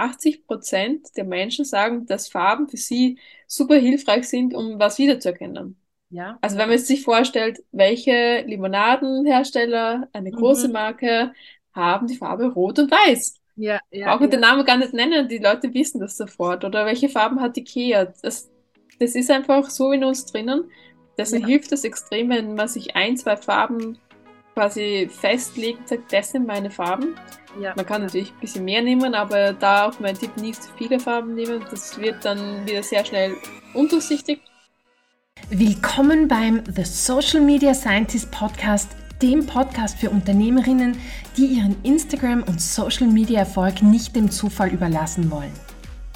80 Prozent der Menschen sagen, dass Farben für sie super hilfreich sind, um was wiederzuerkennen. Ja. Also wenn man sich vorstellt, welche Limonadenhersteller, eine große mhm. Marke, haben die Farbe Rot und Weiß. Ja, ja. Brauche ja. den Namen gar nicht nennen, die Leute wissen das sofort. Oder welche Farben hat Ikea? Das, das ist einfach so in uns drinnen. Deswegen ja. hilft es extrem, wenn man sich ein, zwei Farben quasi festlegt, sagt, das sind meine Farben. Ja. Man kann natürlich ein bisschen mehr nehmen, aber da auch mein Tipp, nicht zu viele Farben nehmen. Das wird dann wieder sehr schnell undurchsichtig. Willkommen beim The Social Media Scientist Podcast, dem Podcast für Unternehmerinnen, die ihren Instagram- und Social Media Erfolg nicht dem Zufall überlassen wollen.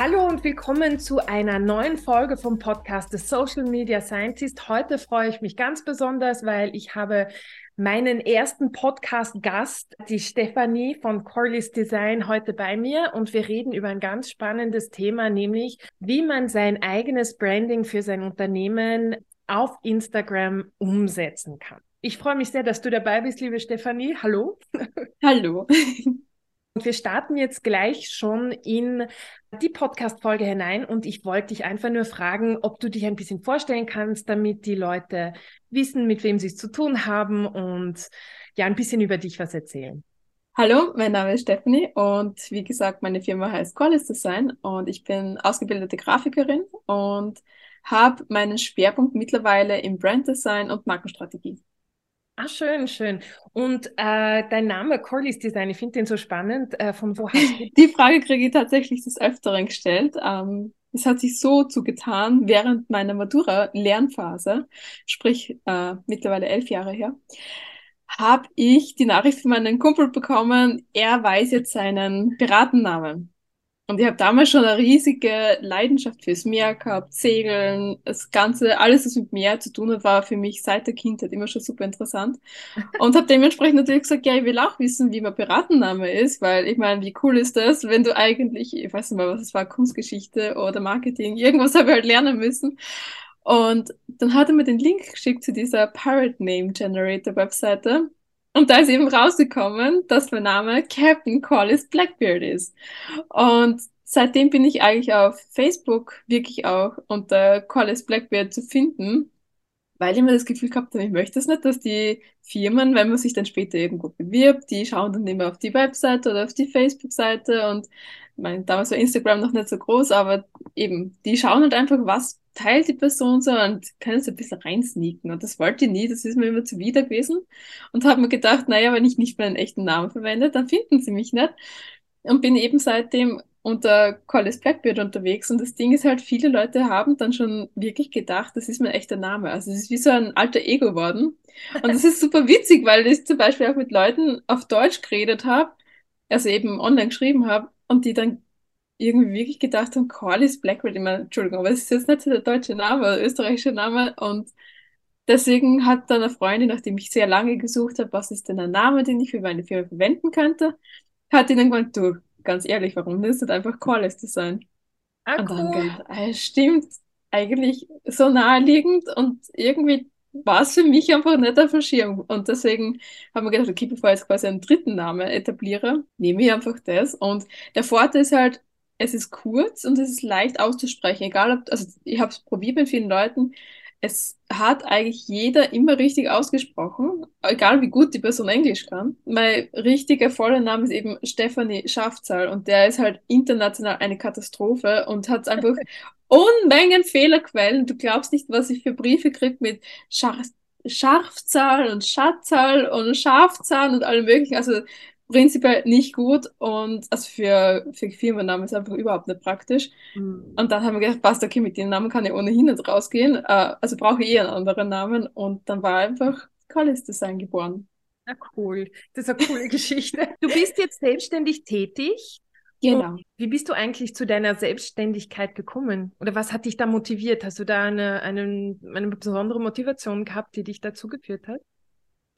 Hallo und willkommen zu einer neuen Folge vom Podcast The Social Media Scientist. Heute freue ich mich ganz besonders, weil ich habe meinen ersten Podcast-Gast, die Stefanie von Corlys Design, heute bei mir und wir reden über ein ganz spannendes Thema, nämlich wie man sein eigenes Branding für sein Unternehmen auf Instagram umsetzen kann. Ich freue mich sehr, dass du dabei bist, liebe Stefanie. Hallo. Hallo. Und wir starten jetzt gleich schon in die Podcast-Folge hinein und ich wollte dich einfach nur fragen, ob du dich ein bisschen vorstellen kannst, damit die Leute wissen, mit wem sie es zu tun haben und ja, ein bisschen über dich was erzählen. Hallo, mein Name ist Stephanie und wie gesagt, meine Firma heißt Qualis Design und ich bin ausgebildete Grafikerin und habe meinen Schwerpunkt mittlerweile im Brand Design und Markenstrategie. Ah, schön, schön. Und äh, dein Name, Corlys Design, ich finde den so spannend. Äh, von wo hast du Die Frage kriege ich tatsächlich des Öfteren gestellt. Ähm, es hat sich so zugetan während meiner Matura-Lernphase, sprich äh, mittlerweile elf Jahre her, habe ich die Nachricht von meinem Kumpel bekommen, er weiß jetzt seinen Piratennamen. Und ich habe damals schon eine riesige Leidenschaft fürs Meer gehabt, Segeln, das Ganze, alles, was mit Meer zu tun hat, war für mich seit der Kindheit immer schon super interessant. Und habe dementsprechend natürlich gesagt, ja, ich will auch wissen, wie mein Piratenname ist, weil ich meine, wie cool ist das, wenn du eigentlich, ich weiß nicht mal, was es war, Kunstgeschichte oder Marketing, irgendwas habe ich halt lernen müssen. Und dann hat er mir den Link geschickt zu dieser Pirate Name Generator Webseite. Und da ist eben rausgekommen, dass mein Name Captain Collis Blackbeard ist. Und seitdem bin ich eigentlich auf Facebook wirklich auch unter Collis Blackbeard zu finden, weil ich mir das Gefühl gehabt habe, ich möchte es nicht, dass die Firmen, wenn man sich dann später irgendwo bewirbt, die schauen dann immer auf die Webseite oder auf die Facebook-Seite und mein, damals war Instagram noch nicht so groß, aber eben, die schauen halt einfach, was teilt die Person so und können so ein bisschen reinsneaken. Und das wollte ich nie, das ist mir immer zuwider gewesen. Und habe mir gedacht, naja, wenn ich nicht meinen echten Namen verwende, dann finden sie mich nicht. Und bin eben seitdem unter Collis Blackbeard unterwegs. Und das Ding ist halt, viele Leute haben dann schon wirklich gedacht, das ist mein echter Name. Also es ist wie so ein alter Ego geworden. Und das ist super witzig, weil ich zum Beispiel auch mit Leuten auf Deutsch geredet habe, also eben online geschrieben habe, und die dann irgendwie wirklich gedacht haben, Corlys Blackbeard, ich meine, Entschuldigung, aber es ist jetzt nicht der deutsche Name, der österreichische Name und deswegen hat dann eine Freundin, nachdem ich sehr lange gesucht habe, was ist denn ein Name, den ich für meine Firma verwenden könnte, hat dann gemeint, du, ganz ehrlich, warum ist das einfach Corlys Design? Ah, und dann cool. gedacht, ah, stimmt, eigentlich so naheliegend und irgendwie war es für mich einfach nicht auf dem Schirm. Und deswegen haben wir gedacht, okay, bevor ich jetzt quasi einen dritten Namen etabliere, nehme ich einfach das. Und der Vorteil ist halt, es ist kurz und es ist leicht auszusprechen. Egal ob, also ich habe es probiert mit vielen Leuten. Es hat eigentlich jeder immer richtig ausgesprochen, egal wie gut die Person Englisch kann. Mein richtiger voller Name ist eben Stephanie Schafzahl und der ist halt international eine Katastrophe und hat einfach Unmengen Fehlerquellen. Du glaubst nicht, was ich für Briefe kriege mit Schar Scharfzahl und Schatzzahl und Schafzahl und allem möglichen. Also prinzipiell nicht gut und also für, für Firmennamen ist einfach überhaupt nicht praktisch. Mhm. Und dann haben wir gedacht, passt, okay, mit dem Namen kann ich ohnehin nicht rausgehen, äh, also brauche ich eh einen anderen Namen und dann war einfach Callis Design geboren. Na cool, das ist eine coole Geschichte. Du bist jetzt selbstständig tätig Genau. Und wie bist du eigentlich zu deiner Selbstständigkeit gekommen? Oder was hat dich da motiviert? Hast du da eine, eine, eine besondere Motivation gehabt, die dich dazu geführt hat?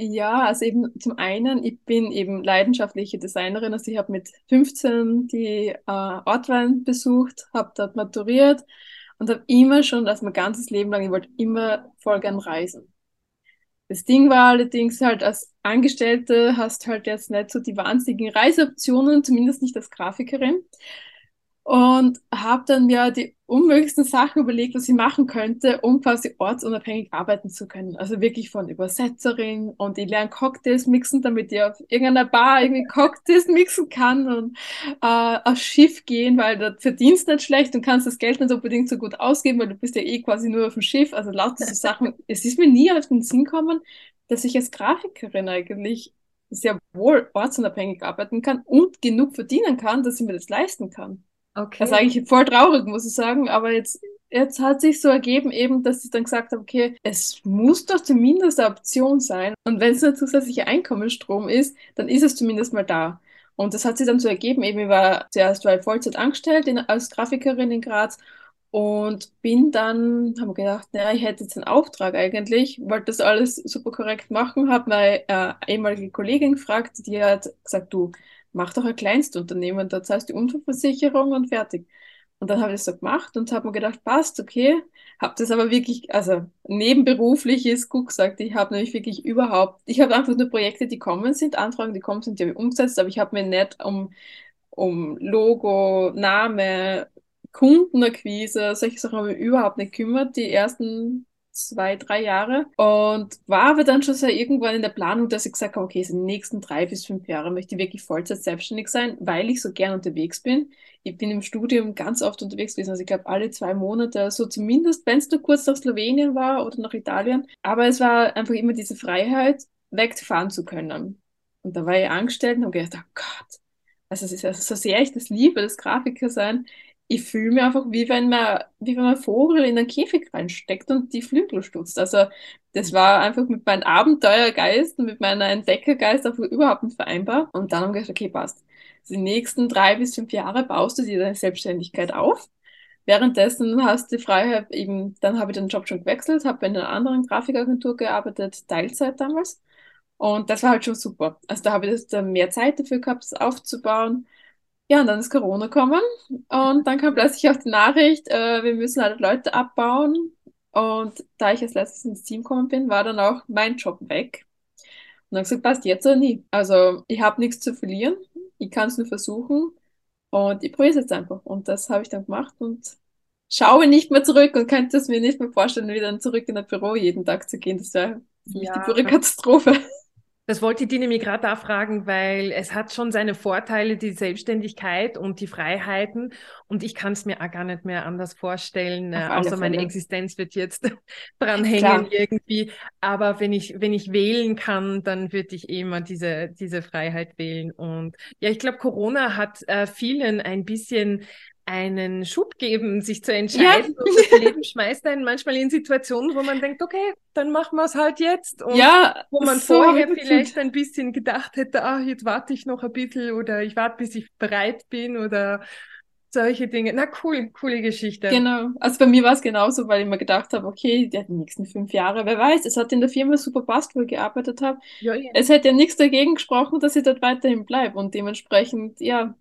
Ja, also eben zum einen, ich bin eben leidenschaftliche Designerin. Also ich habe mit 15 die äh, Ortwein besucht, habe dort maturiert und habe immer schon, also mein ganzes Leben lang, ich wollte immer voll gern reisen. Das Ding war allerdings halt, als Angestellte hast halt jetzt nicht so die wahnsinnigen Reiseoptionen, zumindest nicht als Grafikerin und habe dann mir die unmöglichsten Sachen überlegt, was ich machen könnte, um quasi ortsunabhängig arbeiten zu können. Also wirklich von Übersetzerin und ich lerne Cocktails mixen, damit ich auf irgendeiner Bar irgendwie Cocktails mixen kann und äh, aufs Schiff gehen, weil da verdienst nicht schlecht und kannst das Geld nicht unbedingt so gut ausgeben, weil du bist ja eh quasi nur auf dem Schiff. Also lauter so Sachen. es ist mir nie auf den Sinn gekommen, dass ich als Grafikerin eigentlich sehr wohl ortsunabhängig arbeiten kann und genug verdienen kann, dass ich mir das leisten kann. Okay. Das ist eigentlich voll traurig, muss ich sagen. Aber jetzt, jetzt hat sich so ergeben, eben, dass ich dann gesagt habe, okay, es muss doch zumindest eine Option sein. Und wenn es ein zusätzlicher Einkommensstrom ist, dann ist es zumindest mal da. Und das hat sich dann so ergeben, eben, ich war zuerst war Vollzeit angestellt in, als Grafikerin in Graz und bin dann, habe gedacht, naja, ich hätte jetzt einen Auftrag eigentlich, wollte das alles super korrekt machen, habe meine äh, ehemalige Kollegin gefragt, die hat gesagt, du, mach doch ein Kleinstunternehmen, da zahlst du die Unfallversicherung und fertig. Und dann habe ich das so gemacht und habe mir gedacht, passt, okay. Habe das aber wirklich, also nebenberuflich ist gut gesagt, ich habe nämlich wirklich überhaupt, ich habe einfach nur Projekte, die kommen sind, Anfragen, die kommen sind, die habe ich umgesetzt, aber ich habe mir nicht um, um Logo, Name, Kundenakquise, solche Sachen habe ich überhaupt nicht gekümmert. Die ersten zwei, drei Jahre und war aber dann schon so irgendwann in der Planung, dass ich gesagt habe, okay, in den nächsten drei bis fünf Jahren möchte ich wirklich Vollzeit selbstständig sein, weil ich so gern unterwegs bin. Ich bin im Studium ganz oft unterwegs gewesen, also ich glaube alle zwei Monate, so zumindest, wenn es nur kurz nach Slowenien war oder nach Italien. Aber es war einfach immer diese Freiheit, wegfahren zu können. Und da war ich angestellt und habe gedacht, oh Gott, also es ist also so sehr ich das liebe, das Grafiker sein, ich fühle mich einfach, wie wenn man, wie wenn man Vogel in einen Käfig reinsteckt und die Flügel stutzt. Also das war einfach mit meinem Abenteuergeist und mit meiner Entdeckergeist einfach überhaupt nicht vereinbar. Und dann habe ich gesagt, okay, passt. Die nächsten drei bis fünf Jahre baust du dir deine Selbstständigkeit auf. Währenddessen hast du die Freiheit eben, dann habe ich den Job schon gewechselt, habe in einer anderen Grafikagentur gearbeitet, Teilzeit damals. Und das war halt schon super. Also da habe ich dann mehr Zeit dafür gehabt, das aufzubauen. Ja, und dann ist Corona gekommen und dann kam plötzlich auch die Nachricht, äh, wir müssen halt Leute abbauen. Und da ich als letztes ins Team gekommen bin, war dann auch mein Job weg. Und dann gesagt, passt jetzt oder nie. Also ich habe nichts zu verlieren, ich kann es nur versuchen und ich probiere es jetzt einfach. Und das habe ich dann gemacht und schaue nicht mehr zurück und könnte es mir nicht mehr vorstellen, wieder zurück in das Büro jeden Tag zu gehen. Das wäre für mich ja, die pure Katastrophe. Das wollte ich dir nämlich gerade da fragen, weil es hat schon seine Vorteile, die Selbstständigkeit und die Freiheiten. Und ich kann es mir auch gar nicht mehr anders vorstellen, äh, außer meine Existenz wird jetzt dran hängen irgendwie. Aber wenn ich, wenn ich wählen kann, dann würde ich immer diese, diese Freiheit wählen. Und ja, ich glaube, Corona hat äh, vielen ein bisschen einen Schub geben, sich zu entscheiden. Ja. Und das Leben schmeißt einen manchmal in Situationen, wo man denkt, okay, dann machen wir es halt jetzt. Und ja, wo man so vorher vielleicht ein bisschen gedacht hätte, ah, jetzt warte ich noch ein bisschen oder ich warte, bis ich bereit bin oder solche Dinge. Na cool, coole Geschichte. Genau. Also bei mir war es genauso, weil ich mir gedacht habe, okay, die nächsten fünf Jahre, wer weiß, es hat in der Firma super passt, wo ich gearbeitet habe. Ja, ja. Es hätte ja nichts dagegen gesprochen, dass ich dort weiterhin bleibe und dementsprechend, ja,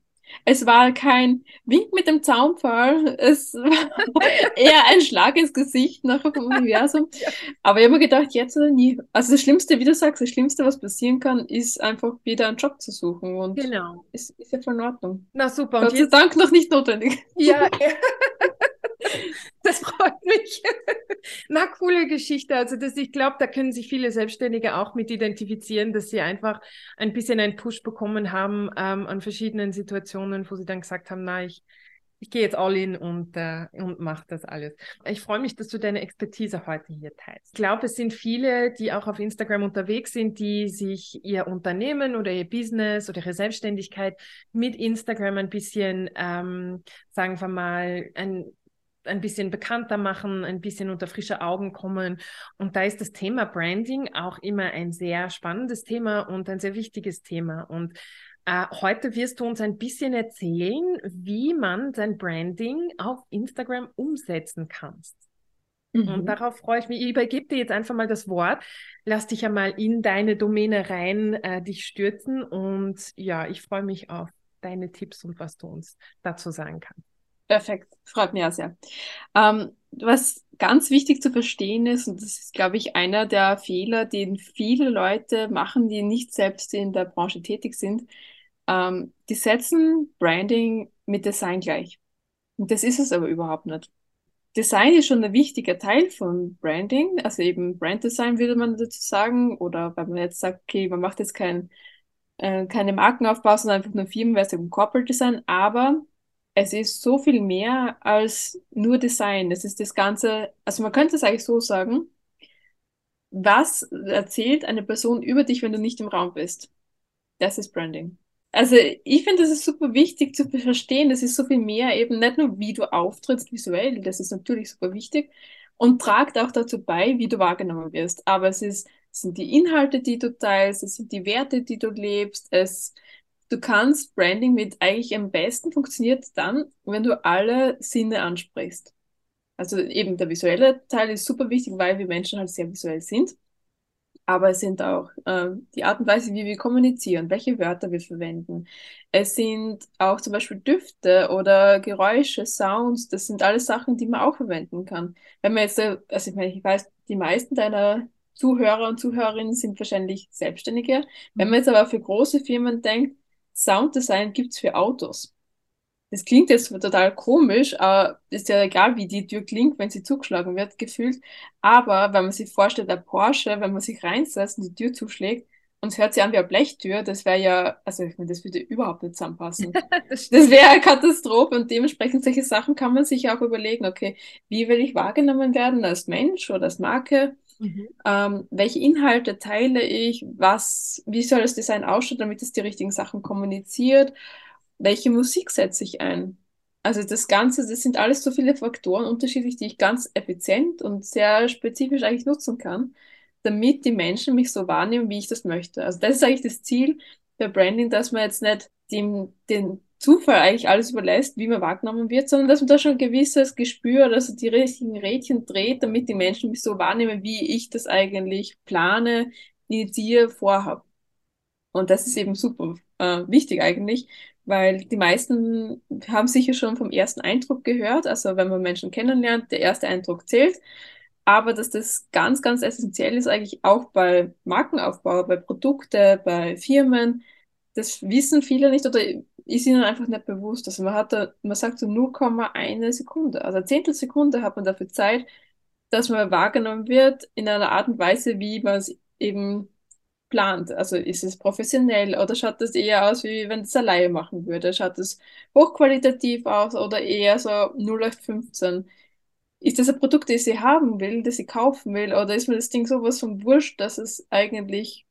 es war kein Wink mit dem Zaunpfahl, es war eher ein Schlag ins Gesicht nachher vom Universum. Ja. Aber ich habe mir gedacht, jetzt oder nie. Also das Schlimmste, wie du sagst, das Schlimmste, was passieren kann, ist einfach wieder einen Job zu suchen. Und genau. ist, ist ja voll in Ordnung. Na super. Gott sei Dank noch nicht notwendig. Ja, ja. Das freut mich. Na, coole Geschichte. Also das, ich glaube, da können sich viele Selbstständige auch mit identifizieren, dass sie einfach ein bisschen einen Push bekommen haben ähm, an verschiedenen Situationen, wo sie dann gesagt haben, na, ich, ich gehe jetzt all in und, äh, und mache das alles. Ich freue mich, dass du deine Expertise heute hier teilst. Ich glaube, es sind viele, die auch auf Instagram unterwegs sind, die sich ihr Unternehmen oder ihr Business oder ihre Selbstständigkeit mit Instagram ein bisschen, ähm, sagen wir mal, ein ein bisschen bekannter machen, ein bisschen unter frische Augen kommen. Und da ist das Thema Branding auch immer ein sehr spannendes Thema und ein sehr wichtiges Thema. Und Äh, heute wirst du uns ein bisschen erzählen, wie man sein Branding auf Instagram umsetzen kannst. Mhm. Und darauf freue ich mich. Ich übergebe dir jetzt einfach mal das Wort. Lass dich einmal in deine Domäne rein, äh, dich stürzen. Und ja, ich freue mich auf deine Tipps und was du uns dazu sagen kannst. Perfekt, freut mich auch sehr. Ähm, was ganz wichtig zu verstehen ist, und das ist, glaube ich, einer der Fehler, den viele Leute machen, die nicht selbst in der Branche tätig sind, ähm, die setzen Branding mit Design gleich. Und das ist es aber überhaupt nicht. Design ist schon ein wichtiger Teil von Branding, also eben Brand Design würde man dazu sagen, oder wenn man jetzt sagt, okay, man macht jetzt kein, äh, keine Markenaufbau, sondern einfach nur Firmenversion Corporate Design, aber es ist so viel mehr als nur Design. Es ist das Ganze, also man könnte es eigentlich so sagen, was erzählt eine Person über dich, wenn du nicht im Raum bist? Das ist Branding. Also ich finde, das ist super wichtig zu verstehen. Das ist so viel mehr eben nicht nur, wie du auftrittst visuell, das ist natürlich super wichtig und tragt auch dazu bei, wie du wahrgenommen wirst. Aber es ist, es sind die Inhalte, die du teilst, es sind die Werte, die du lebst. Es, du kannst Branding mit eigentlich am besten funktioniert dann, wenn du alle Sinne ansprichst. Also eben der visuelle Teil ist super wichtig, weil wir Menschen halt sehr visuell sind aber es sind auch äh, die Art und Weise, wie wir kommunizieren, welche Wörter wir verwenden. Es sind auch zum Beispiel Düfte oder Geräusche, Sounds, das sind alles Sachen, die man auch verwenden kann. Wenn man jetzt, äh, also ich meine, ich weiß, die meisten deiner Zuhörer und Zuhörerinnen sind wahrscheinlich Selbstständige. Wenn man jetzt aber für große Firmen denkt, Sounddesign gibt's für Autos das klingt jetzt total komisch, aber ist ja egal, wie die Tür klingt, wenn sie zugeschlagen wird, gefühlt. Aber wenn man sich vorstellt, der Porsche, wenn man sich reinsetzt und die Tür zuschlägt und es hört sich an wie eine Blechtür, das wäre ja, also ich meine, das würde überhaupt nicht zusammenpassen. das, das wäre eine Katastrophe und dementsprechend solche Sachen kann man sich auch überlegen, okay, wie will ich wahrgenommen werden als Mensch oder als Marke? Mhm. Ähm, welche Inhalte teile ich? Was, wie soll das Design ausschauen, damit es die richtigen Sachen kommuniziert? welche Musik setze ich ein? Also das Ganze, das sind alles so viele Faktoren unterschiedlich, die ich ganz effizient und sehr spezifisch eigentlich nutzen kann, damit die Menschen mich so wahrnehmen, wie ich das möchte. Also das ist eigentlich das Ziel der Branding, dass man jetzt nicht dem, den Zufall eigentlich alles überlässt, wie man wahrgenommen wird, sondern dass man da schon ein gewisses Gespür, also die richtigen Rädchen dreht, damit die Menschen mich so wahrnehmen, wie ich das eigentlich plane, initiiere, vorhabe. Und das ist eben super äh, wichtig eigentlich, weil die meisten haben sicher schon vom ersten Eindruck gehört. Also wenn man Menschen kennenlernt, der erste Eindruck zählt. Aber dass das ganz, ganz essentiell ist eigentlich auch bei Markenaufbau, bei Produkte, bei Firmen. Das wissen viele nicht oder ist ihnen einfach nicht bewusst. Also man hat da, man sagt so 0,1 Sekunde, also Zehntelsekunde hat man dafür Zeit, dass man wahrgenommen wird in einer Art und Weise, wie man es eben plant? Also ist es professionell oder schaut das eher aus, wie wenn es alleine machen würde? Schaut es hochqualitativ aus oder eher so 0815? Ist das ein Produkt, das sie haben will, das sie kaufen will, oder ist mir das Ding sowas von wurscht, dass es eigentlich,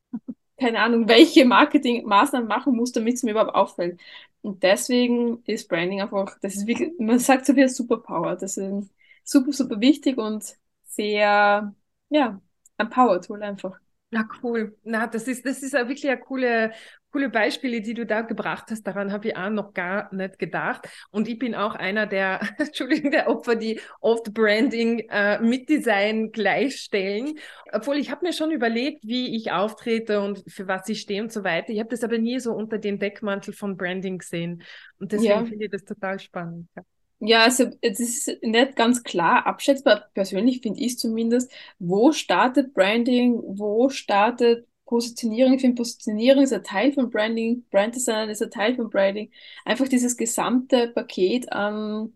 keine Ahnung, welche Marketingmaßnahmen machen muss, damit es mir überhaupt auffällt? Und deswegen ist Branding einfach, das ist wie, man sagt so ein Superpower. Das ist super, super wichtig und sehr, ja, ein Power-Tool einfach. Na cool. Na, das ist, das ist wirklich eine coole, coole Beispiele, die du da gebracht hast. Daran habe ich auch noch gar nicht gedacht. Und ich bin auch einer der, Entschuldigung, der Opfer, die oft Branding äh, mit Design gleichstellen. Obwohl ich habe mir schon überlegt, wie ich auftrete und für was ich stehe und so weiter. Ich habe das aber nie so unter dem Deckmantel von Branding gesehen. Und deswegen ja. finde ich das total spannend. Ja. Ja, also es ist nicht ganz klar abschätzbar, persönlich finde ich zumindest, wo startet Branding, wo startet Positionierung. Ich finde, Positionierung ist ein Teil von Branding, Brand Design ist ein Teil von Branding. Einfach dieses gesamte Paket an,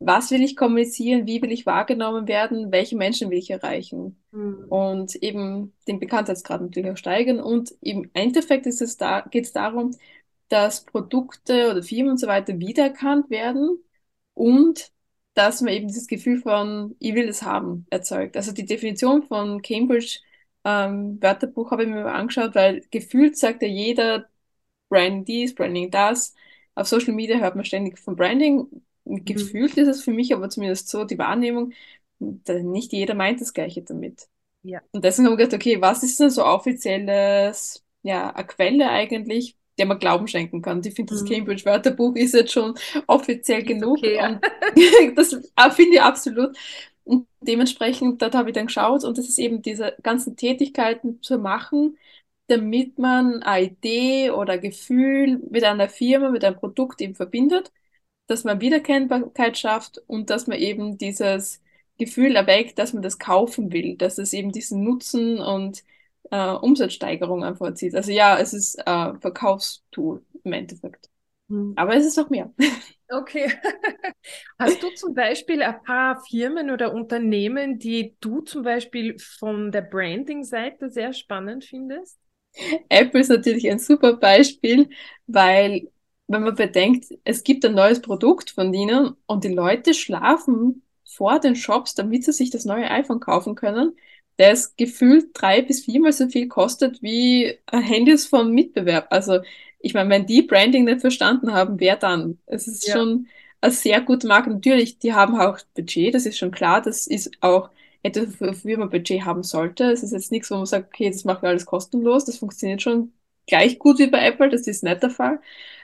was will ich kommunizieren, wie will ich wahrgenommen werden, welche Menschen will ich erreichen. Mhm. Und eben den Bekanntheitsgrad natürlich auch steigern. Und im Endeffekt ist es da, geht es darum, dass Produkte oder Firmen und so weiter wiedererkannt werden und dass man eben dieses Gefühl von, ich will es haben, erzeugt. Also die Definition von Cambridge ähm, Wörterbuch habe ich mir mal angeschaut, weil gefühlt sagt ja jeder Branding dies, Branding das. Auf Social Media hört man ständig von Branding. Mhm. Gefühlt ist es für mich aber zumindest so die Wahrnehmung, nicht jeder meint das Gleiche damit. Ja. Und deswegen habe ich gedacht, okay, was ist denn so offizielles, ja, eine Quelle eigentlich, der man Glauben schenken kann. Ich finde, das Mhm. Cambridge-Wörterbuch ist jetzt schon offiziell Ist genug okay, ja. das finde ich absolut. Und dementsprechend, dort habe ich dann geschaut und das ist eben diese ganzen Tätigkeiten zu machen, damit man eine Idee oder Gefühl mit einer Firma, mit einem Produkt eben verbindet, dass man Wiedererkennbarkeit schafft und dass man eben dieses Gefühl erweckt, dass man das kaufen will, dass es eben diesen Nutzen und äh, Umsatzsteigerung einfach erzielt. Also ja, es ist ein Verkaufstool im Endeffekt. Mhm. Aber es ist noch mehr. Okay. Hast du zum Beispiel ein paar Firmen oder Unternehmen, die du zum Beispiel von der Branding-Seite sehr spannend findest? Apple ist natürlich ein super Beispiel, weil wenn man bedenkt, es gibt ein neues Produkt von ihnen und die Leute schlafen vor den Shops, damit sie sich das neue iPhone kaufen können, das gefühlt drei bis viermal so viel kostet wie Handys vom Mitbewerb. Also ich meine, wenn die Branding nicht verstanden haben, wer dann? Es ist Ja. schon eine sehr gute Marke. Natürlich, die haben auch Budget, das ist schon klar. Das ist auch etwas, wofür man Budget haben sollte. Es ist jetzt nichts, wo man sagt, okay, das machen wir alles kostenlos. Das funktioniert schon gleich gut wie bei Apple. Das ist nicht der Fall.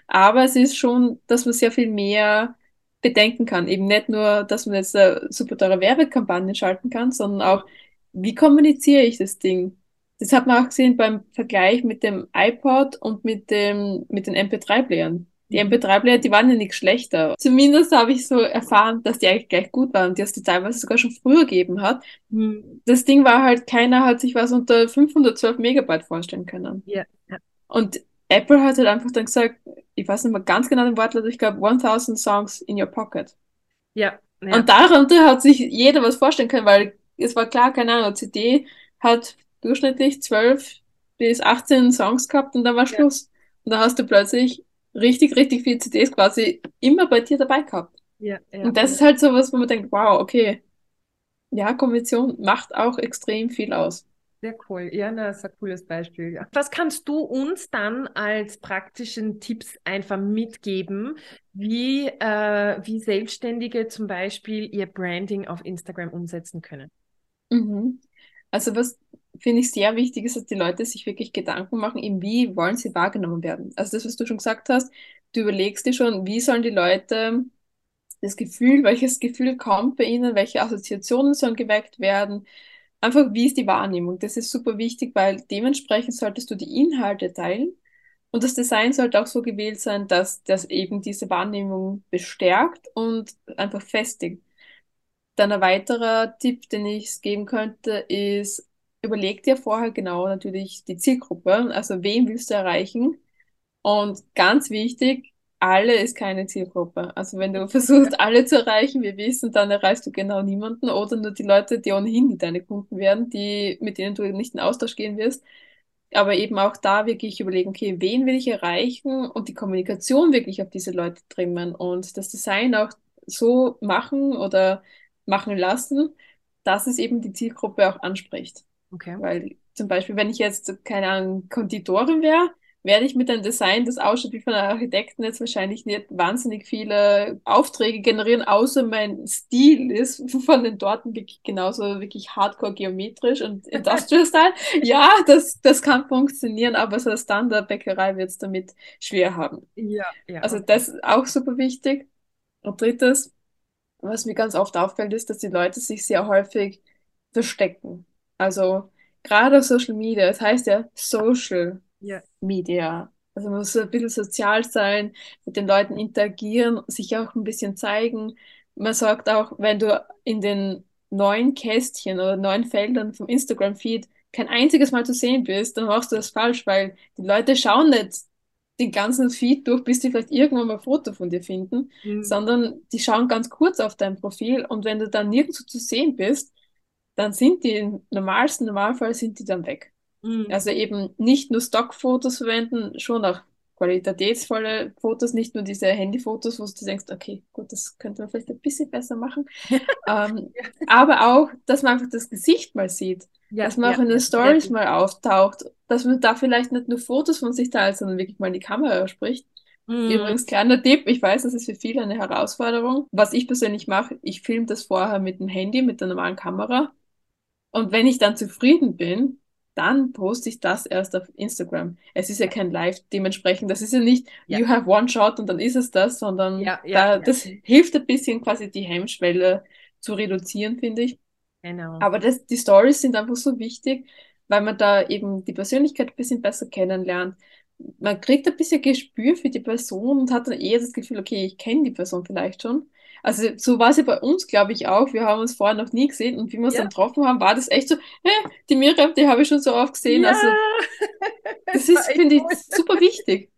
Aber es ist schon, dass man sehr viel mehr bedenken kann. Eben nicht nur, dass man jetzt eine super teure Werbekampagne schalten kann, sondern auch, wie kommuniziere ich das Ding? Das hat man auch gesehen beim Vergleich mit dem iPod und mit dem, mit den MP3-Playern. Die Mhm. MP3-Player, die waren ja nicht schlechter. Zumindest habe ich so erfahren, dass die eigentlich gleich gut waren, die es die teilweise sogar schon früher gegeben hat. Mhm. Das Ding war halt, keiner hat sich was unter 512 Megabyte vorstellen können. Ja, ja. Und Apple hat halt einfach dann gesagt, ich weiß nicht mehr ganz genau den Wortlaut, ich glaube 1000 Songs in your pocket. Ja, ja. Und darunter hat sich jeder was vorstellen können, weil es war klar, keine Ahnung, CD hat durchschnittlich 12 bis 18 Songs gehabt und dann war Ja. Schluss. Und dann hast du plötzlich richtig, richtig viele CDs quasi immer bei dir dabei gehabt. Ja, ja, Und das ja. ist halt so was, wo man denkt, wow, okay, ja, Konvention macht auch extrem viel aus. Sehr cool. Ja, das ist ein cooles Beispiel. Ja. Was kannst du uns dann als praktischen Tipps einfach mitgeben, wie, äh, wie Selbstständige zum Beispiel ihr Branding auf Instagram umsetzen können? Mhm. Also was finde ich sehr wichtig ist, dass die Leute sich wirklich Gedanken machen, eben wie wollen sie wahrgenommen werden. Also das, was du schon gesagt hast, du überlegst dir schon, wie sollen die Leute das Gefühl, welches Gefühl kommt bei ihnen, welche Assoziationen sollen geweckt werden. Einfach, wie ist die Wahrnehmung? Das ist super wichtig, weil dementsprechend solltest du die Inhalte teilen und das Design sollte auch so gewählt sein, dass das eben diese Wahrnehmung bestärkt und einfach festigt. Dann ein weiterer Tipp, den ich geben könnte, ist, überleg dir vorher genau natürlich die Zielgruppe, also wen willst du erreichen? Und ganz wichtig, alle ist keine Zielgruppe. Also wenn du versuchst, alle zu erreichen, wir wissen, dann erreichst du genau niemanden oder nur die Leute, die ohnehin deine Kunden werden, die, mit denen du nicht in Austausch gehen wirst. Aber eben auch da wirklich überlegen, okay, wen will ich erreichen und die Kommunikation wirklich auf diese Leute trimmen und das Design auch so machen oder machen lassen, dass es eben die Zielgruppe auch anspricht. Okay. Weil zum Beispiel, wenn ich jetzt, keine Ahnung, Konditorin wäre, werde ich mit einem Design, das ausschaut wie von einem Architekten, jetzt wahrscheinlich nicht wahnsinnig viele Aufträge generieren, außer mein Stil ist von den Torten wirklich genauso wirklich hardcore geometrisch und Industrial Style. Ja, das, das kann funktionieren, aber so eine Standardbäckerei wird es damit schwer haben. Ja, ja. Also das ist auch super wichtig. Und drittes, was mir ganz oft auffällt, ist, dass die Leute sich sehr häufig verstecken. Also gerade auf Social Media, es heißt ja Social Ja. Media. Also man muss ein bisschen sozial sein, mit den Leuten interagieren, sich auch ein bisschen zeigen. Man sagt auch, wenn du in den neuen Kästchen oder neuen Feldern vom Instagram-Feed kein einziges Mal zu sehen bist, dann machst du das falsch, weil die Leute schauen nicht den ganzen Feed durch, bis die vielleicht irgendwann mal ein Foto von dir finden, Mhm. sondern die schauen ganz kurz auf dein Profil und wenn du dann nirgendwo zu sehen bist, dann sind die im normalsten Normalfall sind die dann weg. Mhm. Also eben nicht nur Stockfotos verwenden, schon auch qualitätsvolle Fotos, nicht nur diese Handyfotos, wo du denkst, okay, gut, das könnte man vielleicht ein bisschen besser machen. ähm, aber auch, dass man einfach das Gesicht mal sieht, Ja, dass man ja, auch in den Stories mal auftaucht, dass man da vielleicht nicht nur Fotos von sich teilt, sondern wirklich mal in die Kamera spricht. Mhm. Übrigens, kleiner Tipp, ich weiß, das ist für viele eine Herausforderung. Was ich persönlich mache, ich filme das vorher mit dem Handy, mit der normalen Kamera. Und wenn ich dann zufrieden bin, dann poste ich das erst auf Instagram. Es ist ja kein Live, dementsprechend, das ist ja nicht, ja. you have one shot und dann ist es das, sondern ja, ja, da, das hilft ein bisschen quasi die Hemmschwelle zu reduzieren, finde ich. Genau. Aber das, die Stories sind einfach so wichtig, weil man da eben die Persönlichkeit ein bisschen besser kennenlernt. Man kriegt ein bisschen Gespür für die Person und hat dann eher das Gefühl, okay, ich kenne die Person vielleicht schon. Also so war es ja bei uns, glaube ich, auch. Wir haben uns vorher noch nie gesehen und wie wir uns ja. dann getroffen haben, war das echt so, hey, die Miriam, die habe ich schon so oft gesehen. Ja. Also das ist, finde ich, super wichtig.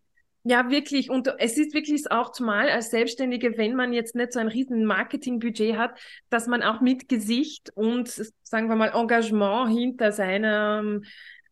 Ja, wirklich. Und es ist wirklich auch zumal als Selbstständige, wenn man jetzt nicht so ein riesen Marketingbudget hat, dass man auch mit Gesicht und, sagen wir mal, Engagement hinter seinem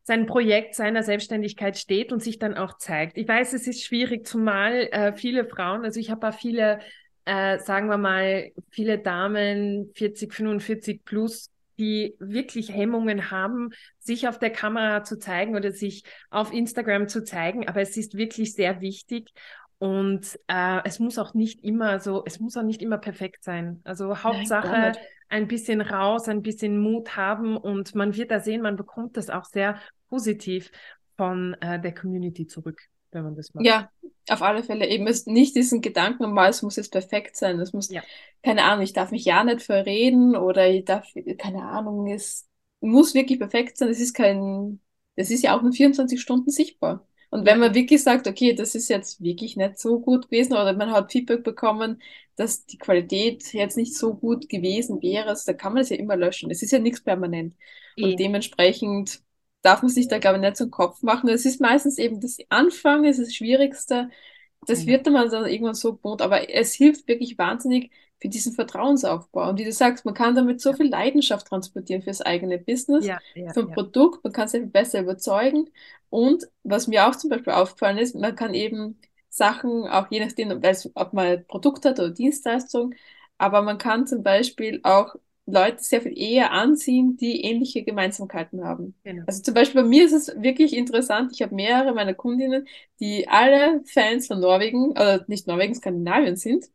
sein Projekt seiner Selbstständigkeit steht und sich dann auch zeigt. Ich weiß, es ist schwierig, zumal äh, viele Frauen, also ich habe auch viele äh, sagen wir mal, viele Damen 40, 45 plus, die wirklich Hemmungen haben, sich auf der Kamera zu zeigen oder sich auf Instagram zu zeigen. Aber es ist wirklich sehr wichtig. Und äh, es muss auch nicht immer so, es muss auch nicht immer perfekt sein. Also Hauptsache Nein, ein bisschen raus, ein bisschen Mut haben und man wird da sehen, man bekommt das auch sehr positiv von äh, der Community zurück wenn man das macht. Ja, auf alle Fälle eben ist nicht diesen Gedanken, mal, es muss jetzt perfekt sein. Es muss, ja. keine Ahnung, ich darf mich ja nicht verreden oder ich darf, keine Ahnung, es muss wirklich perfekt sein. Es ist kein, es ist ja auch nur 24 Stunden sichtbar. Und wenn man wirklich sagt, okay, das ist jetzt wirklich nicht so gut gewesen oder man hat Feedback bekommen, dass die Qualität jetzt nicht so gut gewesen wäre, also da kann man es ja immer löschen. Es ist ja nichts permanent. Und dementsprechend darf man sich da, glaube ich, nicht zum Kopf machen. Es ist meistens eben das Anfang, ist das Schwierigste. Das wird dann irgendwann so gewohnt, aber es hilft wirklich wahnsinnig für diesen Vertrauensaufbau. Und wie du sagst, man kann damit so viel Leidenschaft transportieren fürs eigene Business, ja, ja, für ein ja. Produkt, man kann es viel besser überzeugen. Und was mir auch zum Beispiel aufgefallen ist, man kann eben Sachen, auch je nachdem, ob man ein Produkt hat oder Dienstleistung, aber man kann zum Beispiel auch Leute sehr viel eher anziehen, die ähnliche Gemeinsamkeiten haben. Genau. Also zum Beispiel bei mir ist es wirklich interessant, ich habe mehrere meiner Kundinnen, die alle Fans von Norwegen, oder nicht Norwegen, Skandinavien sind.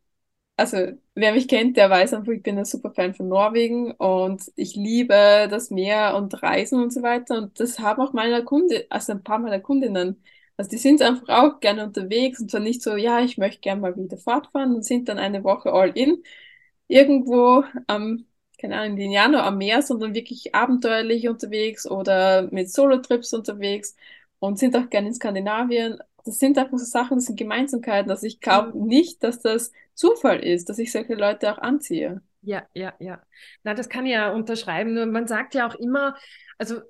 Also wer mich kennt, der weiß einfach, ich bin ein super Fan von Norwegen und ich liebe das Meer und Reisen und so weiter. Und das haben auch meine Kunden, also ein paar meiner Kundinnen. Also die sind einfach auch gerne unterwegs und zwar nicht so, ja, ich möchte gerne mal wieder fortfahren und sind dann eine Woche all in irgendwo am keine Ahnung, in Januar am Meer, sondern wirklich abenteuerlich unterwegs oder mit Solo-Trips unterwegs und sind auch gerne in Skandinavien. Das sind einfach so Sachen, das sind Gemeinsamkeiten. Also ich glaube mhm. nicht, dass das Zufall ist, dass ich solche Leute auch anziehe. Ja, ja, ja. Na, das kann ich ja unterschreiben. Nur man sagt ja auch immer, also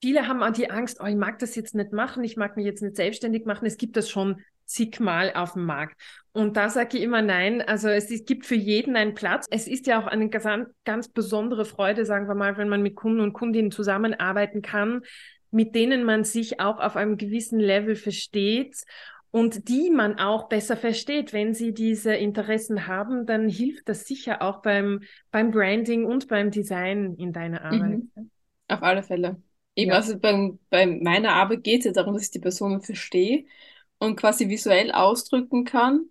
viele haben auch die Angst, oh, ich mag das jetzt nicht machen, ich mag mich jetzt nicht selbstständig machen. Es gibt das schon zigmal auf dem Markt. Und da sage ich immer nein. Also es ist, gibt für jeden einen Platz. Es ist ja auch eine ganz, ganz besondere Freude, sagen wir mal, wenn man mit Kunden und Kundinnen zusammenarbeiten kann, mit denen man sich auch auf einem gewissen Level versteht und die man auch besser versteht. Wenn sie diese Interessen haben, dann hilft das sicher auch beim, beim Branding und beim Design in deiner Arbeit. Mhm. Auf alle Fälle. Eben, ja. also bei, bei meiner Arbeit geht es ja darum, dass ich die Person verstehe und quasi visuell ausdrücken kann,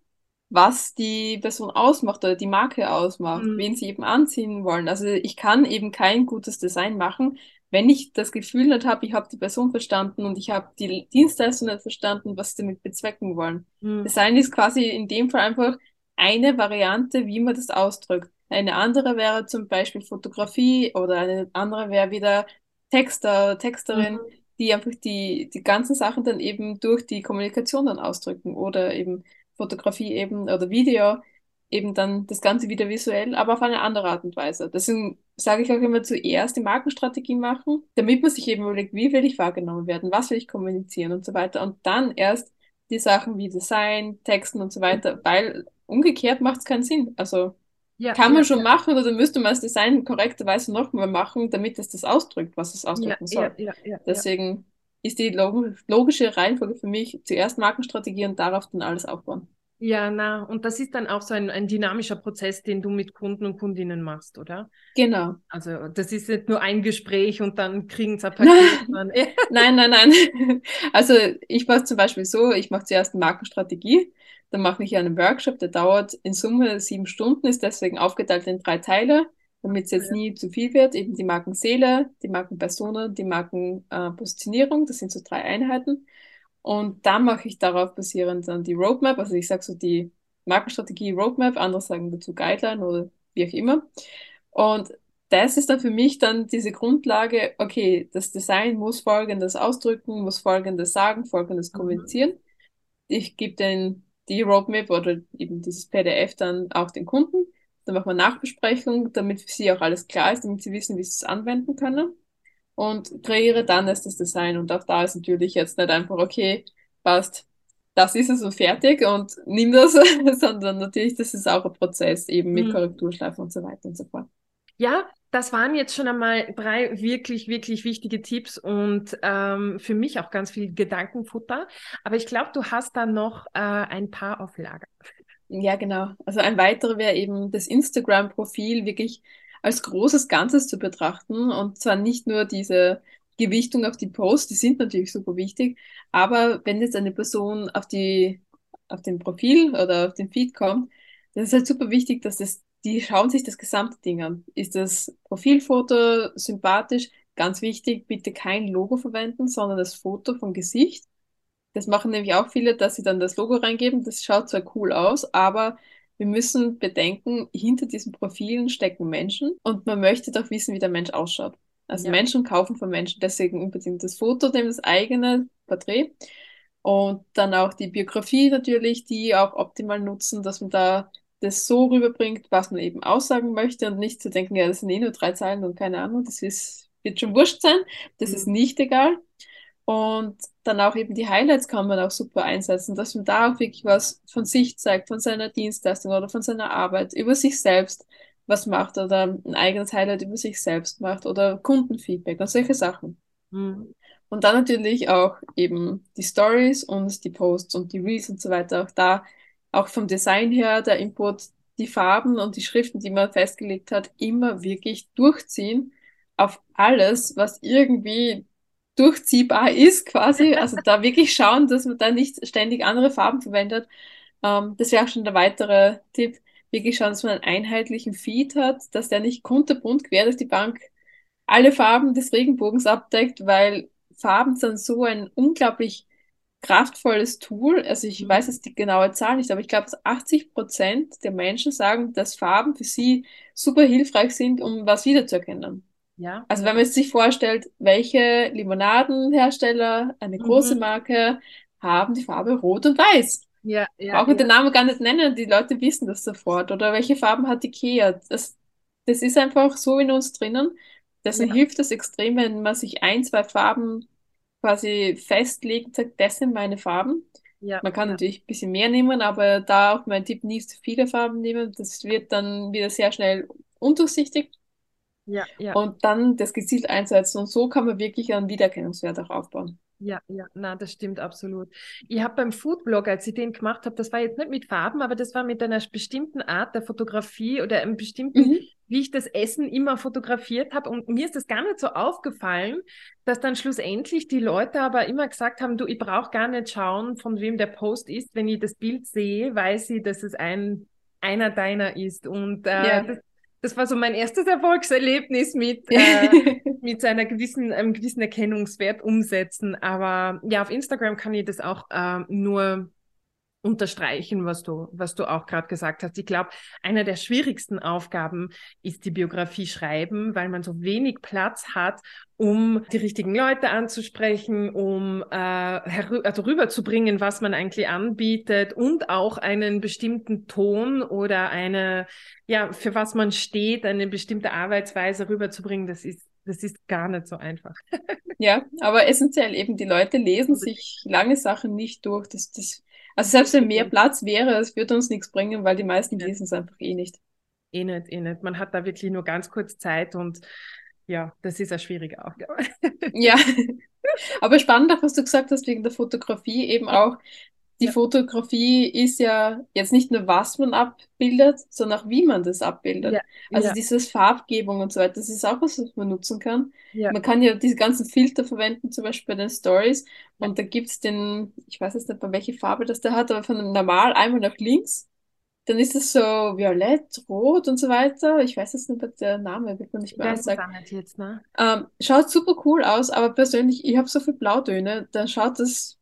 was die Person ausmacht oder die Marke ausmacht, mhm. wen sie eben anziehen wollen. Also ich kann eben kein gutes Design machen, wenn ich das Gefühl nicht habe, ich habe die Person verstanden und ich habe die Dienstleistung nicht verstanden, was sie damit bezwecken wollen. Mhm. Design ist quasi in dem Fall einfach eine Variante, wie man das ausdrückt. Eine andere wäre zum Beispiel Fotografie oder eine andere wäre wieder Texter, Texterin. Mhm die einfach die, die ganzen Sachen dann eben durch die Kommunikation dann ausdrücken oder eben Fotografie eben oder Video eben dann das Ganze wieder visuell, aber auf eine andere Art und Weise. Deswegen sage ich auch immer zuerst die Markenstrategie machen, damit man sich eben überlegt, wie will ich wahrgenommen werden, was will ich kommunizieren und so weiter und dann erst die Sachen wie Design, Texten und so weiter, weil umgekehrt macht es keinen Sinn. Also ja, Kann man ja, schon ja. machen oder müsste man das Design korrekterweise nochmal machen, damit es das ausdrückt, was es ausdrücken soll. Deswegen ist die logische Reihenfolge für mich zuerst Markenstrategie und darauf dann alles aufbauen. Ja, na, und das ist dann auch so ein, ein dynamischer Prozess, den du mit Kunden und Kundinnen machst, oder? Genau. Also das ist nicht nur ein Gespräch und dann kriegen sie ein Paket. nein, nein, nein. Also ich mache zum Beispiel so, ich mache zuerst Markenstrategie dann mache ich einen Workshop, der dauert in Summe sieben Stunden, ist deswegen aufgeteilt in drei Teile. damit es jetzt nie zu viel wird. Eben die Markenseele, die Markenpersona, die Markenpositionierung, das sind so drei Einheiten. Und dann mache ich darauf basierend dann die Roadmap, also ich sage so die Markenstrategie Roadmap, andere sagen dazu Guideline oder wie auch immer. Und das ist dann für mich dann diese Grundlage, okay, das Design muss Folgendes ausdrücken, muss Folgendes sagen, Folgendes mhm. kommunizieren. Ich gebe den die Roadmap oder eben dieses PDF dann auch den Kunden. Dann machen wir Nachbesprechung, damit für sie auch alles klar ist, damit sie wissen, wie sie es anwenden können. Und kreiere dann erst das Design. Und auch da ist natürlich jetzt nicht einfach, okay, passt, das ist es und fertig und nimm das, sondern natürlich, das ist auch ein Prozess eben mit mhm. Korrekturschleifen und so weiter und so fort. Ja, das waren jetzt schon einmal drei wirklich, wirklich wichtige Tipps und ähm, für mich auch ganz viel Gedankenfutter. Aber ich glaube, du hast da noch äh, ein paar auf Lager. Ja, genau. Also ein weiterer wäre eben das Instagram-Profil wirklich als großes Ganzes zu betrachten und zwar nicht nur diese Gewichtung auf die Posts, die sind natürlich super wichtig, aber wenn jetzt eine Person auf die auf den Profil oder auf den Feed kommt, dann ist halt super wichtig, dass das die schauen sich das gesamte Ding an. Ist das Profilfoto sympathisch? Ganz wichtig, bitte kein Logo verwenden, sondern das Foto vom Gesicht. Das machen nämlich auch viele, dass sie dann das Logo reingeben. Das schaut zwar cool aus, aber wir müssen bedenken, hinter diesen Profilen stecken Menschen und man möchte doch wissen, wie der Mensch ausschaut. Also ja. Menschen kaufen von Menschen, deswegen unbedingt das Foto, dem das eigene Porträt und dann auch die Biografie natürlich, die auch optimal nutzen, dass man da das so rüberbringt, was man eben aussagen möchte und nicht zu denken, ja, das sind eh nur drei Zeilen und keine Ahnung, das ist, wird schon wurscht sein, das mhm. ist nicht egal. Und dann auch eben die Highlights kann man auch super einsetzen, dass man da auch wirklich was von sich zeigt, von seiner Dienstleistung oder von seiner Arbeit, über sich selbst was macht oder ein eigenes Highlight über sich selbst macht oder Kundenfeedback und solche Sachen. Mhm. Und dann natürlich auch eben die Stories und die Posts und die Reels und so weiter. Auch da auch vom Design her, der Input, die Farben und die Schriften, die man festgelegt hat, immer wirklich durchziehen auf alles, was irgendwie durchziehbar ist quasi. Also da wirklich schauen, dass man da nicht ständig andere Farben verwendet. Ähm, das wäre auch schon der weitere Tipp. Wirklich schauen, dass man einen einheitlichen Feed hat, dass der nicht kunterbunt quer durch die Bank alle Farben des Regenbogens abdeckt, weil Farben sind so ein unglaublich kraftvolles Tool. Also ich mhm. weiß jetzt die genaue Zahl nicht, aber ich glaube, 80 Prozent der Menschen sagen, dass Farben für sie super hilfreich sind, um was wiederzuerkennen. Ja. Also wenn man sich vorstellt, welche Limonadenhersteller, eine große mhm. Marke, haben die Farbe Rot und Weiß. Ja, ja. Brauche ja. den Namen gar nicht nennen, die Leute wissen das sofort. Oder welche Farben hat Ikea? Das, das ist einfach so in uns drinnen. Deswegen ja. hilft es extrem, wenn man sich ein, zwei Farben quasi festlegt, sagt, das sind meine Farben. Ja, Man kann ja. natürlich ein bisschen mehr nehmen, aber da auch mein Tipp, nicht zu viele Farben nehmen. Das wird dann wieder sehr schnell undurchsichtig. Ja, ja. Und dann das gezielt einsetzen. Und so kann man wirklich einen Wiedererkennungswert auch aufbauen. Ja, ja, na, das stimmt absolut. Ich habe beim Foodblog, als ich den gemacht habe, das war jetzt nicht mit Farben, aber das war mit einer bestimmten Art der Fotografie oder einem bestimmten, mhm. Wie ich das Essen immer fotografiert habe. Und mir ist das gar nicht so aufgefallen, dass dann schlussendlich die Leute aber immer gesagt haben, du, ich brauche gar nicht schauen, von wem der Post ist. Wenn ich das Bild sehe, weiß ich, dass es ein einer deiner ist. Und äh, ja. das, das war so mein erstes Erfolgserlebnis mit, äh, mit seiner gewissen, einem gewissen Erkennungswert umsetzen. Aber ja, auf Instagram kann ich das auch äh, nur unterstreichen, was du, was du auch gerade gesagt hast. Ich glaube, einer der schwierigsten Aufgaben ist die Biografie schreiben, weil man so wenig Platz hat, um die richtigen Leute anzusprechen, um äh, also rüberzubringen, was man eigentlich anbietet und auch einen bestimmten Ton oder eine, ja, für was man steht, eine bestimmte Arbeitsweise rüberzubringen. Das ist das ist gar nicht so einfach. ja, aber essentiell eben, die Leute lesen sich lange Sachen nicht durch. Das, das also selbst wenn mehr Platz wäre, es würde uns nichts bringen, weil die meisten lesen es einfach eh nicht. Eh nicht, eh nicht. Man hat da wirklich nur ganz kurz Zeit und ja, das ist eine schwierige Aufgabe. ja, aber spannend auch, was du gesagt hast wegen der Fotografie, eben auch die ja. Fotografie ist ja jetzt nicht nur, was man abbildet, sondern auch, wie man das abbildet. Ja. Also ja. dieses Farbgebung und so weiter, das ist auch was, was man nutzen kann. Man kann ja diese ganzen Filter verwenden, zum Beispiel bei den Stories. Und da gibt es den, ich weiß jetzt nicht, bei welche Farbe das der hat, aber von normal einmal nach links. dann ist es so violett, rot und so weiter. Ich weiß jetzt nicht, der Name wird mir nicht mehr jetzt, ne? Ähm, schaut super cool aus, aber persönlich, ich habe so viele Blautöne, dann schaut das,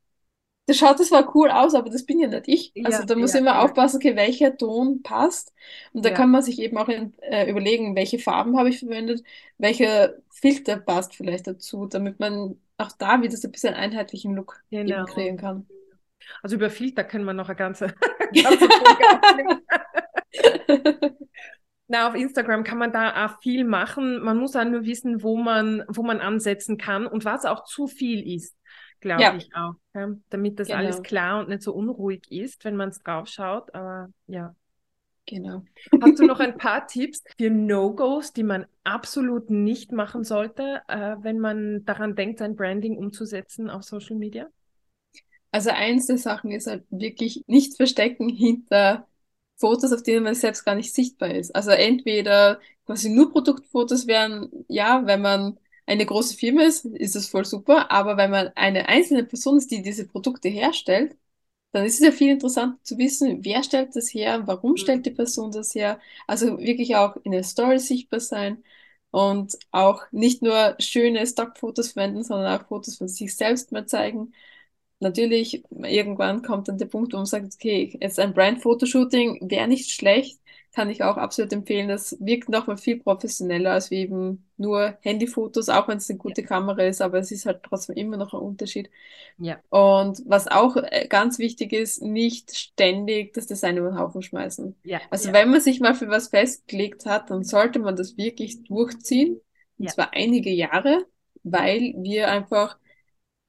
das schaut das zwar cool aus, aber das bin ja nicht ich. Also da muss ja, immer ja. aufpassen, okay, welcher Ton passt. Und da ja. kann man sich eben auch in, äh, überlegen, welche Farben habe ich verwendet, welcher Filter passt vielleicht dazu, damit man auch da wieder so ein bisschen einen einheitlichen Look genau. eben kreieren kann. Also über Filter können wir noch eine ganze, ganze Folge Na, auf Instagram kann man da auch viel machen. Man muss auch nur wissen, wo man, wo man ansetzen kann und was auch zu viel ist, glaube ja. ich auch. Ja? Damit das genau. alles klar und nicht so unruhig ist, wenn man es drauf schaut. Aber ja. Genau. Hast du noch ein paar Tipps für No-Gos, die man absolut nicht machen sollte, äh, wenn man daran denkt, sein Branding umzusetzen auf Social Media? Also eins der Sachen ist halt wirklich nicht verstecken hinter Fotos, auf denen man selbst gar nicht sichtbar ist. Also entweder quasi nur Produktfotos wären, ja, wenn man eine große Firma ist, ist das voll super, aber wenn man eine einzelne Person ist, die diese Produkte herstellt, dann ist es ja viel interessanter zu wissen, wer stellt das her, warum stellt die Person das her. Also wirklich auch in der Story sichtbar sein und auch nicht nur schöne Stockfotos verwenden, sondern auch Fotos von sich selbst mal zeigen. Natürlich, irgendwann kommt dann der Punkt, wo man sagt, okay, jetzt ein Brand-Fotoshooting wäre nicht schlecht, kann ich auch absolut empfehlen. Das wirkt nochmal viel professioneller als wie eben nur Handyfotos, auch wenn es eine gute ja. Kamera ist, aber es ist halt trotzdem immer noch ein Unterschied. Ja. Und was auch äh, ganz wichtig ist, nicht ständig das Design über den Haufen schmeißen. Ja. Also ja. wenn man sich mal für was festgelegt hat, dann sollte man das wirklich durchziehen. Und zwar einige Jahre, weil wir einfach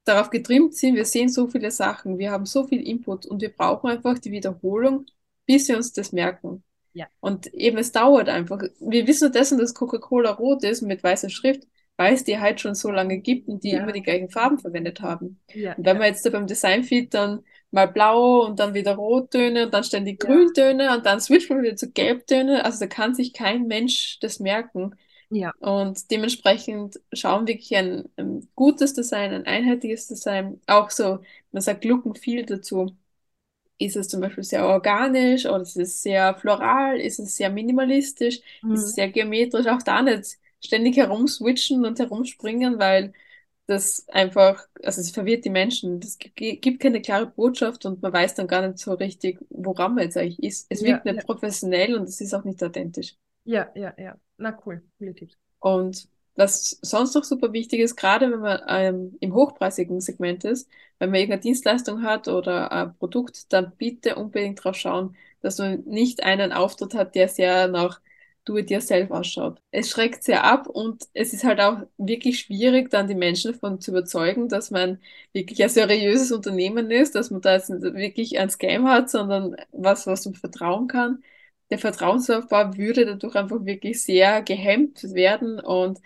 darauf getrimmt sind, wir sehen so viele Sachen, wir haben so viel Input und wir brauchen einfach die Wiederholung, bis wir uns das merken. Ja. Und eben es dauert einfach. Wir wissen dessen, dass Coca-Cola rot ist mit weißer Schrift, weil es die halt schon so lange gibt und die ja. immer die gleichen Farben verwendet haben. Ja, und wenn ja. man jetzt da beim Designfeed dann mal blau und dann wieder Rottöne und dann ständig Grüntöne und dann switcht man wieder zu Gelbtöne, also da kann sich kein Mensch das merken. Ja. Und dementsprechend schauen wirklich ein, ein gutes Design, ein einheitliches Design, auch so, man sagt Look and Feel dazu. Ist es zum Beispiel sehr organisch oder ist es sehr floral? Ist es sehr minimalistisch? Mhm. Ist es sehr geometrisch? Auch da nicht ständig herumswitchen und herumspringen, weil das einfach, also es verwirrt die Menschen. Es gibt keine klare Botschaft und man weiß dann gar nicht so richtig, woran man jetzt eigentlich ist. Es wirkt ja, nicht ja. professionell und es ist auch nicht authentisch. Ja, ja, ja. Na cool, coole Tipps. Und was sonst noch super wichtig ist, gerade wenn man ähm, im hochpreisigen Segment ist, wenn man irgendeine Dienstleistung hat oder ein Produkt, dann bitte unbedingt drauf schauen, dass man nicht einen Auftritt hat, der sehr nach Do-it-yourself ausschaut. Es schreckt sehr ab und es ist halt auch wirklich schwierig, dann die Menschen davon zu überzeugen, dass man wirklich ein seriöses Unternehmen ist, dass man da jetzt wirklich ein Scam hat, sondern was, was man vertrauen kann der Vertrauensaufbau würde dadurch einfach wirklich sehr gehemmt werden und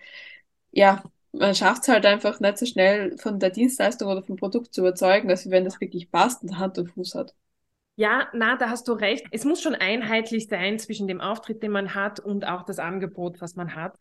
ja, man schafft es halt einfach nicht so schnell von der Dienstleistung oder vom Produkt zu überzeugen, als wenn das wirklich passt und Hand und Fuß hat. Ja, na, da hast du recht. Es muss schon einheitlich sein zwischen dem Auftritt, den man hat und auch das Angebot, was man hat,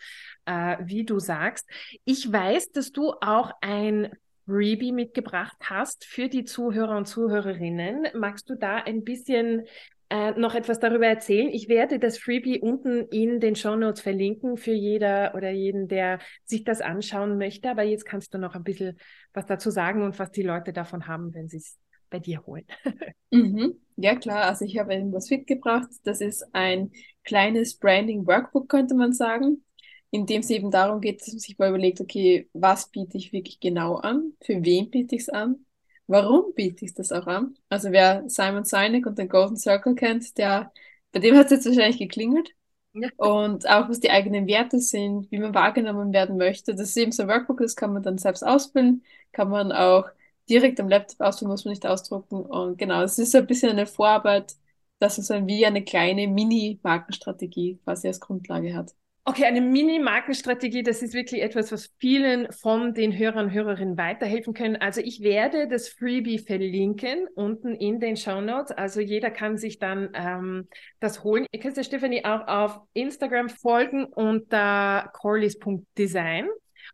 äh, wie du sagst. Ich weiß, dass du auch ein Freebie mitgebracht hast für die Zuhörer und Zuhörerinnen. Magst du da ein bisschen äh, noch etwas darüber erzählen. Ich werde das Freebie unten in den Show Notes verlinken für jeder oder jeden, der sich das anschauen möchte. Aber jetzt kannst du noch ein bisschen was dazu sagen und was die Leute davon haben, wenn sie es bei dir holen. mhm. Ja, klar. Also ich habe etwas mitgebracht. Das ist ein kleines Branding Workbook, könnte man sagen, in dem es eben darum geht, dass man sich mal überlegt, okay, was biete ich wirklich genau an? Für wen biete ich es an? Warum biete ich das auch an? Also wer Simon Sinek und den Golden Circle kennt, der, bei dem hat es jetzt wahrscheinlich geklingelt. Ja. Und auch was die eigenen Werte sind, wie man wahrgenommen werden möchte. Das ist eben so ein Workbook, das kann man dann selbst ausfüllen, kann man auch direkt am Laptop ausfüllen, muss man nicht ausdrucken. Und genau, es ist so ein bisschen eine Vorarbeit, dass man so wie eine kleine Mini-Markenstrategie quasi als Grundlage hat. Okay, eine Mini-Markenstrategie, das ist wirklich etwas, was vielen von den Hörern und Hörerinnen weiterhelfen können. Also ich werde das Freebie verlinken unten in den Show Notes. Also jeder kann sich dann ähm, das holen. Ihr könnt der Stephanie auch auf Instagram folgen unter corlys.design.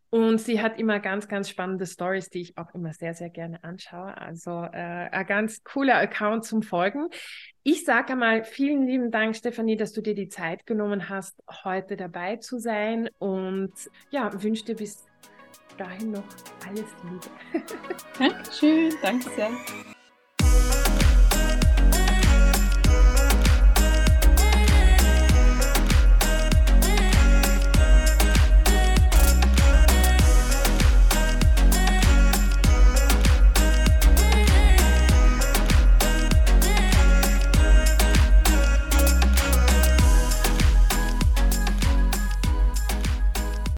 Und sie hat immer ganz, ganz spannende Stories, die ich auch immer sehr, sehr gerne anschaue. Also äh, ein ganz cooler Account zum Folgen. Ich sage einmal vielen lieben Dank, Stefanie, dass du dir die Zeit genommen hast, heute dabei zu sein. Und ja, wünsche dir bis dahin noch alles Liebe. Dankeschön, danke sehr.